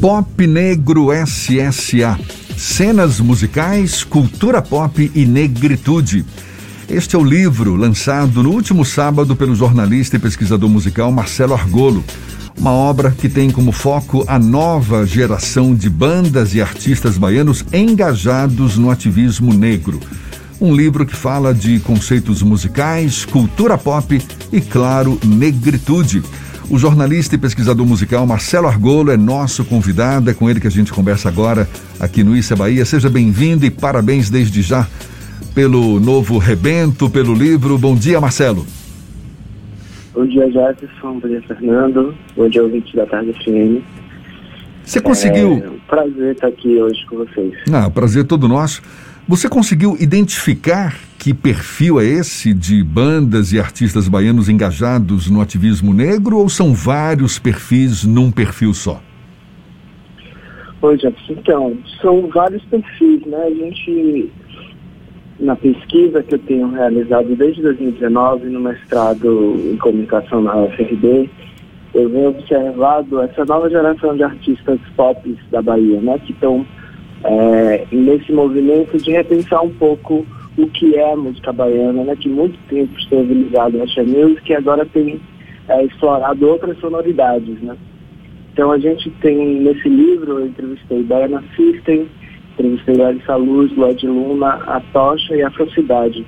Pop Negro SSA. Cenas musicais, cultura pop e negritude. Este é o livro lançado no último sábado pelo jornalista e pesquisador musical Marcelo Argolo. Uma obra que tem como foco a nova geração de bandas e artistas baianos engajados no ativismo negro. Um livro que fala de conceitos musicais, cultura pop e, claro, negritude. O jornalista e pesquisador musical Marcelo Argolo é nosso convidado, é com ele que a gente conversa agora aqui no Issa Bahia. Seja bem-vindo e parabéns desde já pelo novo rebento, pelo livro. Bom dia, Marcelo. Bom dia, Jefferson. Bom dia, Fernando. Bom dia, ouvinte da Tarde FM. Você conseguiu. É um prazer estar aqui hoje com vocês. Ah, prazer é todo nosso. Você conseguiu identificar que perfil é esse de bandas e artistas baianos engajados no ativismo negro ou são vários perfis num perfil só? Oi, Jefferson. Então, são vários perfis, né? A gente, na pesquisa que eu tenho realizado desde 2019 no mestrado em comunicação na UFRB, eu venho observado essa nova geração de artistas pop da Bahia, né? Que estão é, nesse movimento de repensar um pouco o que é a música baiana, né, que muito tempo esteve ligado à Axé Music e agora tem é, explorado outras sonoridades. Né? Então a gente tem nesse livro, eu entrevistei Baiana System, entrevistei Larissa Luz, Lud Luna, A Tocha e a Afrocidade,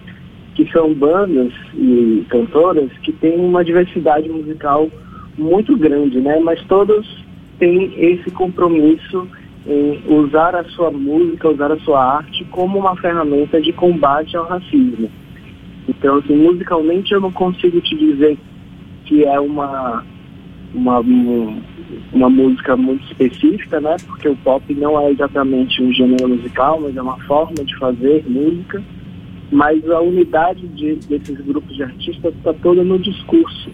que são bandas e cantoras que têm uma diversidade musical muito grande, né? mas todas têm esse compromisso em usar a sua música, usar a sua arte como uma ferramenta de combate ao racismo. Então, assim, musicalmente eu não consigo te dizer que é uma, uma, uma música muito específica, né? Porque o pop não é exatamente um gênero musical, mas é uma forma de fazer música. Mas a unidade de, desses grupos de artistas está toda no discurso.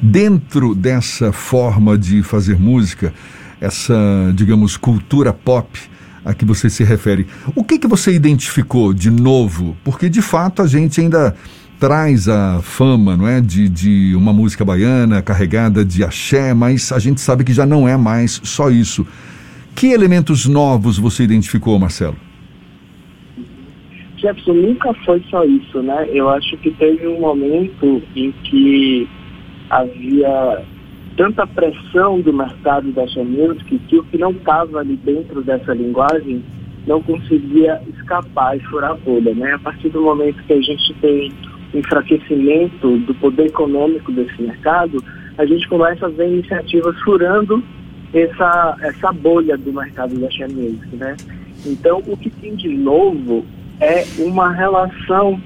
Dentro dessa forma de fazer música, essa, digamos, cultura pop a que você se refere. O que, que você identificou de novo? Porque, de fato, a gente ainda traz a fama não é, de, de uma música baiana carregada de axé, mas a gente sabe que já não é mais só isso. Que elementos novos você identificou, Marcelo? Jefferson, nunca foi só isso, né? Eu acho que teve um momento em que havia tanta pressão do mercado da Music que o que não estava ali dentro dessa linguagem não conseguia escapar e furar a bolha. Né? A partir do momento que a gente tem enfraquecimento do poder econômico desse mercado, a gente começa a ver iniciativas furando essa, essa bolha do mercado da Music. Né? Então, o que tem de novo é uma relação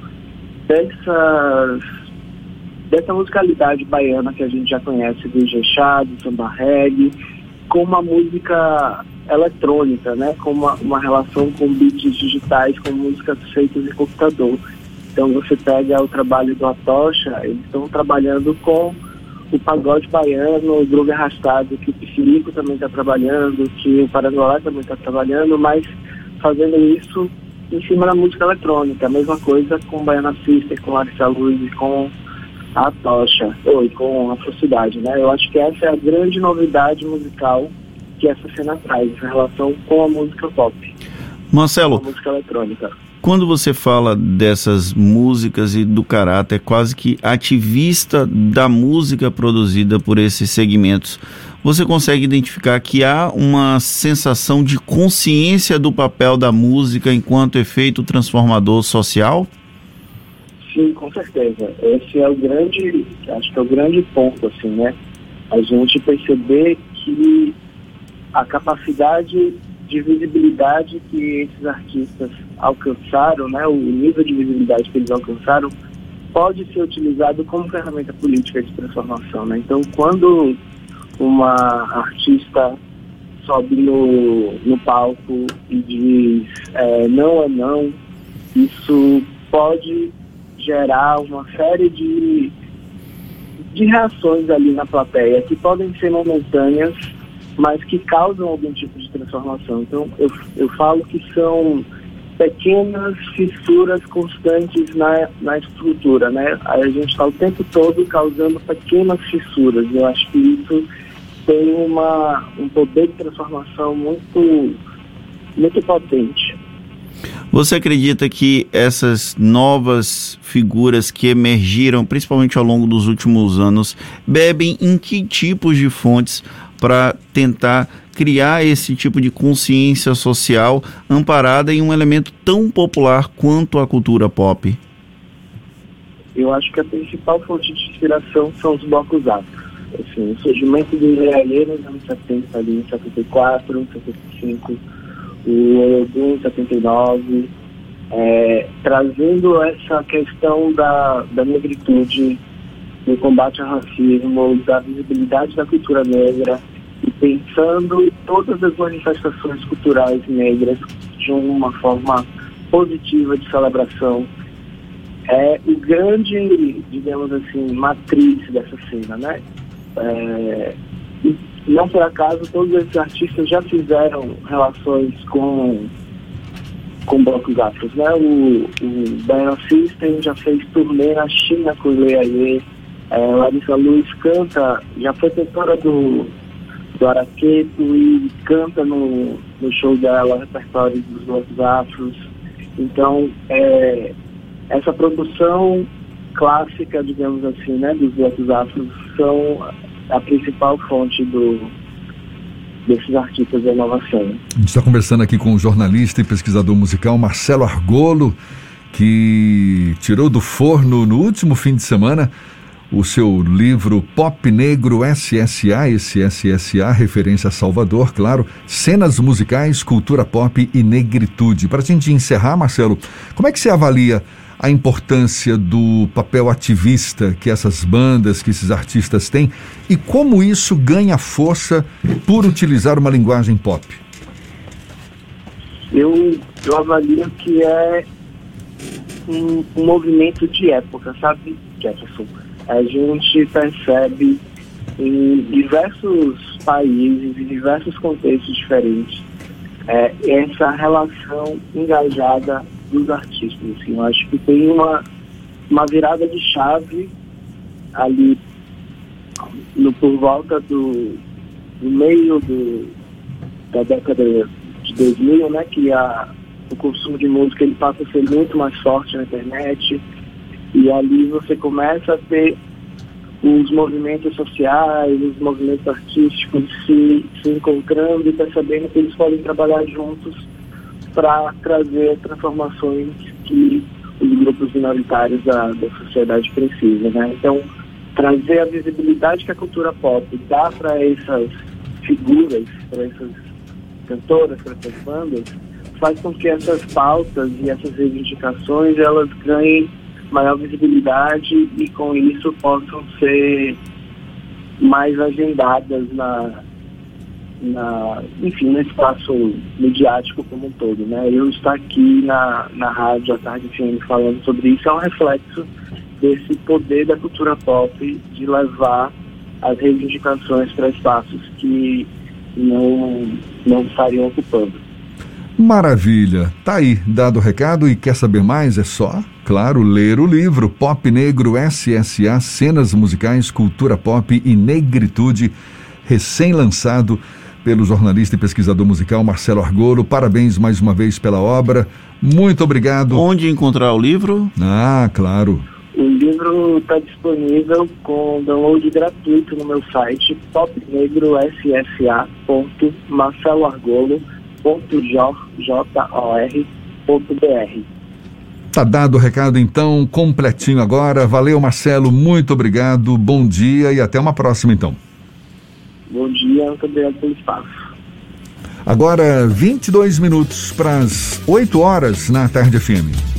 dessas dessa musicalidade baiana que a gente já conhece do Ijexá, do samba reggae, com uma música eletrônica, né? Com uma, uma relação com beats digitais, com músicas feitas em computador. Então você pega o trabalho do Atocha, eles estão trabalhando com o pagode baiano, o groove arrastado, que o Piscirico também está trabalhando, que o Paranguá também está trabalhando, mas fazendo isso em cima da música eletrônica. A mesma coisa com o Baiana Sister, com Larissa Luz com a tocha, ou com a falsidade, né? Eu acho que essa é a grande novidade musical que essa cena traz em relação com a música pop. Marcelo, a música eletrônica. Quando você fala dessas músicas e do caráter quase que ativista da música produzida por esses segmentos, você consegue identificar que há uma sensação de consciência do papel da música enquanto efeito transformador social? Sim, com certeza. Esse é o grande, acho que é o grande ponto, assim, né? A gente perceber que a capacidade de visibilidade que esses artistas alcançaram, né, o nível de visibilidade que eles alcançaram, pode ser utilizado como ferramenta política de transformação. Né? Então, quando uma artista sobe no, no palco e diz é, não é não, isso pode gerar uma série de, de reações ali na plateia que podem ser momentâneas, mas que causam algum tipo de transformação. Então, eu, eu falo que são pequenas fissuras constantes na, na estrutura, né? A gente está o tempo todo causando pequenas fissuras. Eu acho que isso tem uma, um poder de transformação muito, muito potente. Você acredita que essas novas figuras que emergiram, principalmente ao longo dos últimos anos, bebem em que tipos de fontes para tentar criar esse tipo de consciência social amparada em um elemento tão popular quanto a cultura pop? Eu acho que a principal fonte de inspiração são os blocos afros. Assim, o surgimento do Lealê nos anos 70, ali em 74, 75, o em 79, é, trazendo essa questão da, da negritude, do combate ao racismo, da visibilidade da cultura negra, e pensando todas as manifestações culturais negras de uma forma positiva de celebração. É o grande, digamos assim, matriz dessa cena, né? É, não por acaso, todos esses artistas já fizeram relações com com blocos afros, né? O, o Diana System já fez turnê na China com o Leaie, é, Larissa Luz canta, já foi cantora do, do Araqueto e canta no, no show dela repertório dos blocos afros. Então, é, essa produção clássica, digamos assim, né, dos blocos afros são a principal fonte do, desses artistas da nova cena. A gente está conversando aqui com o jornalista e pesquisador musical Marcelo Argolo, que tirou do forno no último fim de semana o seu livro Pop Negro SSA, SSA, referência a Salvador, claro, cenas musicais, cultura pop e negritude. Para a gente encerrar, Marcelo, como é que você avalia a importância do papel ativista que essas bandas, que esses artistas têm e como isso ganha força por utilizar uma linguagem pop? Eu, eu avalio que é um, um movimento de época, sabe, Jefferson? A gente percebe em diversos países, em diversos contextos diferentes, é, essa relação engajada dos artistas. Assim, eu acho que tem uma, uma virada de chave ali no, por volta do, do meio do, da década de 2000, né, que a, o consumo de música ele passa a ser muito mais forte na internet e ali você começa a ter os movimentos sociais, os movimentos artísticos se, se encontrando e percebendo que eles podem trabalhar juntos para trazer transformações que os grupos minoritários da, da sociedade precisam. Né? Então, trazer a visibilidade que a cultura pop dá para essas figuras, para essas cantoras, para essas bandas, faz com que essas pautas e essas reivindicações elas ganhem maior visibilidade e com isso possam ser mais agendadas na, na, enfim, no espaço midiático como um todo. Né? Eu estar aqui na, na rádio à tarde FM falando sobre isso é um reflexo desse poder da cultura pop de levar as reivindicações para espaços que não, não estariam ocupando. Maravilha! Tá aí, dado o recado e quer saber mais? É só, claro, ler o livro Pop Negro SSA Cenas Musicais, Cultura Pop e Negritude, recém-lançado pelo jornalista e pesquisador musical Marcelo Argolo. Parabéns mais uma vez pela obra. Muito obrigado. Onde encontrar o livro? Ah, claro. O livro está disponível com download gratuito no meu site popnegrossa.marceloargolo.jor.br. Tá dado o recado então, completinho agora. Valeu, Marcelo, muito obrigado. Bom dia e até uma próxima então. Dia, muito obrigado pelo espaço. Agora, 22 minutos para as 8 horas na tarde FM.